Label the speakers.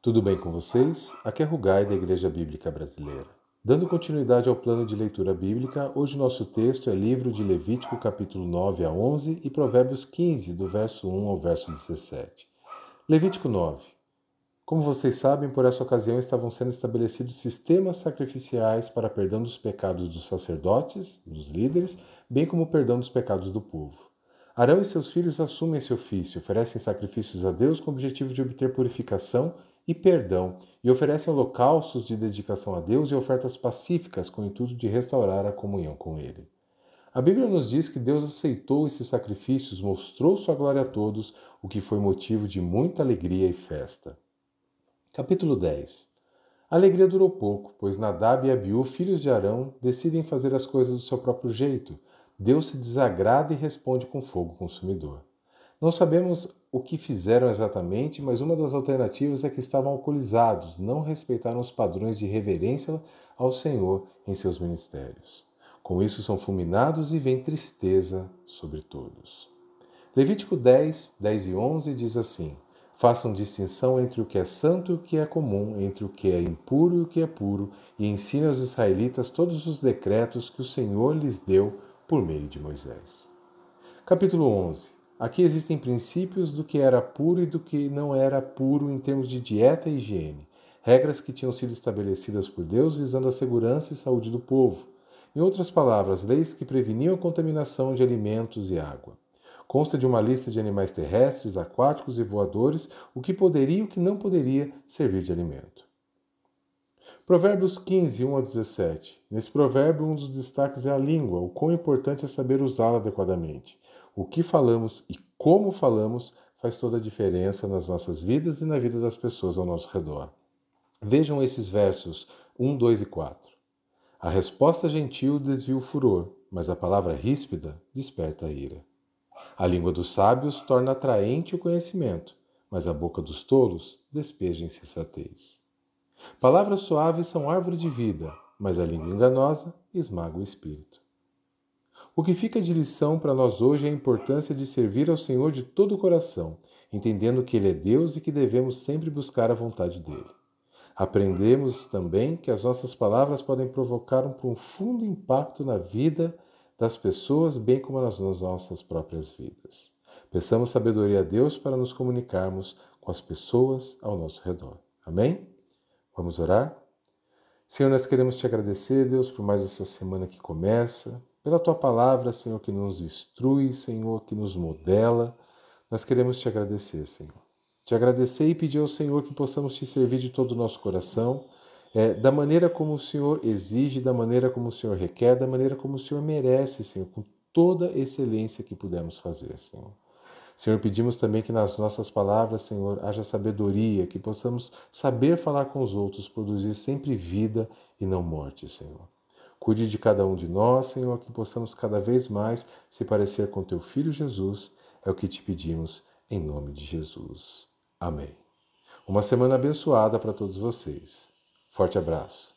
Speaker 1: Tudo bem com vocês? Aqui é Rugai da Igreja Bíblica Brasileira. Dando continuidade ao plano de leitura bíblica, hoje nosso texto é livro de Levítico capítulo 9 a 11 e Provérbios 15, do verso 1 ao verso 17. Levítico 9. Como vocês sabem, por essa ocasião estavam sendo estabelecidos sistemas sacrificiais para perdão dos pecados dos sacerdotes, dos líderes, bem como perdão dos pecados do povo. Arão e seus filhos assumem esse ofício, oferecem sacrifícios a Deus com o objetivo de obter purificação e perdão, e oferecem holocaustos de dedicação a Deus e ofertas pacíficas com o intuito de restaurar a comunhão com Ele. A Bíblia nos diz que Deus aceitou esses sacrifícios, mostrou sua glória a todos, o que foi motivo de muita alegria e festa. Capítulo 10 A alegria durou pouco, pois Nadab e Abiú, filhos de Arão, decidem fazer as coisas do seu próprio jeito. Deus se desagrada e responde com fogo consumidor. Não sabemos o que fizeram exatamente, mas uma das alternativas é que estavam alcoolizados, não respeitaram os padrões de reverência ao Senhor em seus ministérios. Com isso são fulminados e vem tristeza sobre todos. Levítico 10, 10 e 11 diz assim: Façam distinção entre o que é santo e o que é comum, entre o que é impuro e o que é puro, e ensine aos israelitas todos os decretos que o Senhor lhes deu por meio de Moisés. Capítulo 11 Aqui existem princípios do que era puro e do que não era puro em termos de dieta e higiene, regras que tinham sido estabelecidas por Deus visando a segurança e saúde do povo. Em outras palavras, leis que preveniam a contaminação de alimentos e água. Consta de uma lista de animais terrestres, aquáticos e voadores, o que poderia e o que não poderia servir de alimento. Provérbios 15, 1 a 17. Nesse provérbio, um dos destaques é a língua, o quão importante é saber usá-la adequadamente. O que falamos e como falamos faz toda a diferença nas nossas vidas e na vida das pessoas ao nosso redor. Vejam esses versos 1, 2 e 4. A resposta gentil desvia o furor, mas a palavra ríspida desperta a ira. A língua dos sábios torna atraente o conhecimento, mas a boca dos tolos despeja insensatez. Palavras suaves são árvore de vida, mas a língua enganosa esmaga o espírito. O que fica de lição para nós hoje é a importância de servir ao Senhor de todo o coração, entendendo que Ele é Deus e que devemos sempre buscar a vontade dele. Aprendemos também que as nossas palavras podem provocar um profundo impacto na vida das pessoas, bem como nas nossas próprias vidas. Peçamos sabedoria a Deus para nos comunicarmos com as pessoas ao nosso redor. Amém? Vamos orar? Senhor, nós queremos te agradecer, Deus, por mais essa semana que começa, pela tua palavra, Senhor, que nos instrui, Senhor, que nos modela. Nós queremos te agradecer, Senhor. Te agradecer e pedir ao Senhor que possamos te servir de todo o nosso coração, é, da maneira como o Senhor exige, da maneira como o Senhor requer, da maneira como o Senhor merece, Senhor, com toda excelência que pudermos fazer, Senhor. Senhor, pedimos também que nas nossas palavras, Senhor, haja sabedoria, que possamos saber falar com os outros, produzir sempre vida e não morte, Senhor. Cuide de cada um de nós, Senhor, que possamos cada vez mais se parecer com teu Filho Jesus. É o que te pedimos, em nome de Jesus. Amém. Uma semana abençoada para todos vocês. Forte abraço.